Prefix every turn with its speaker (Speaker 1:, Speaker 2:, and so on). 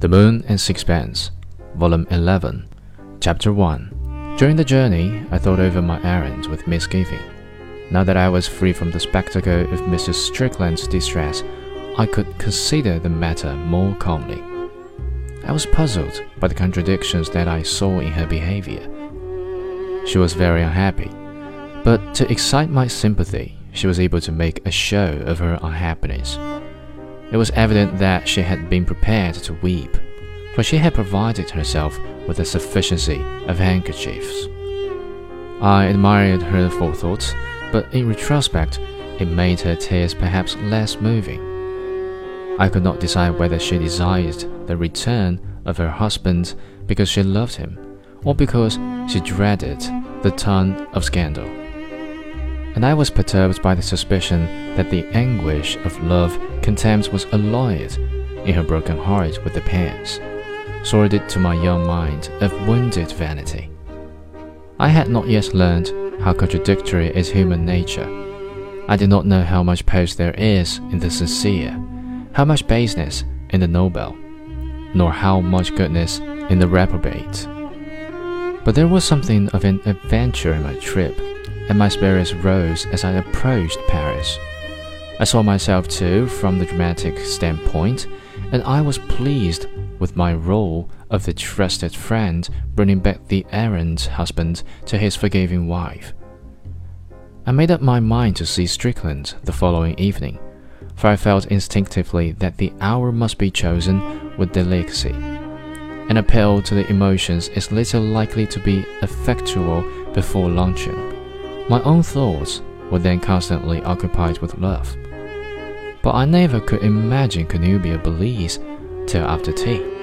Speaker 1: The Moon and Sixpence, Volume 11, Chapter 1. During the journey, I thought over my errand with misgiving. Now that I was free from the spectacle of Mrs. Strickland's distress, I could consider the matter more calmly. I was puzzled by the contradictions that I saw in her behavior. She was very unhappy, but to excite my sympathy, she was able to make a show of her unhappiness. It was evident that she had been prepared to weep, for she had provided herself with a sufficiency of handkerchiefs. I admired her forethought, but in retrospect, it made her tears perhaps less moving. I could not decide whether she desired the return of her husband because she loved him, or because she dreaded the ton of scandal and I was perturbed by the suspicion that the anguish of love contempt was alloyed in her broken heart with the pangs, sordid to my young mind of wounded vanity. I had not yet learned how contradictory is human nature. I did not know how much pose there is in the sincere, how much baseness in the noble, nor how much goodness in the reprobate. But there was something of an adventure in my trip and my spirits rose as I approached Paris. I saw myself too from the dramatic standpoint, and I was pleased with my role of the trusted friend bringing back the errant husband to his forgiving wife. I made up my mind to see Strickland the following evening, for I felt instinctively that the hour must be chosen with delicacy. An appeal to the emotions is little likely to be effectual before luncheon. My own thoughts were then constantly occupied with love. But I never could imagine connubial bliss till after tea.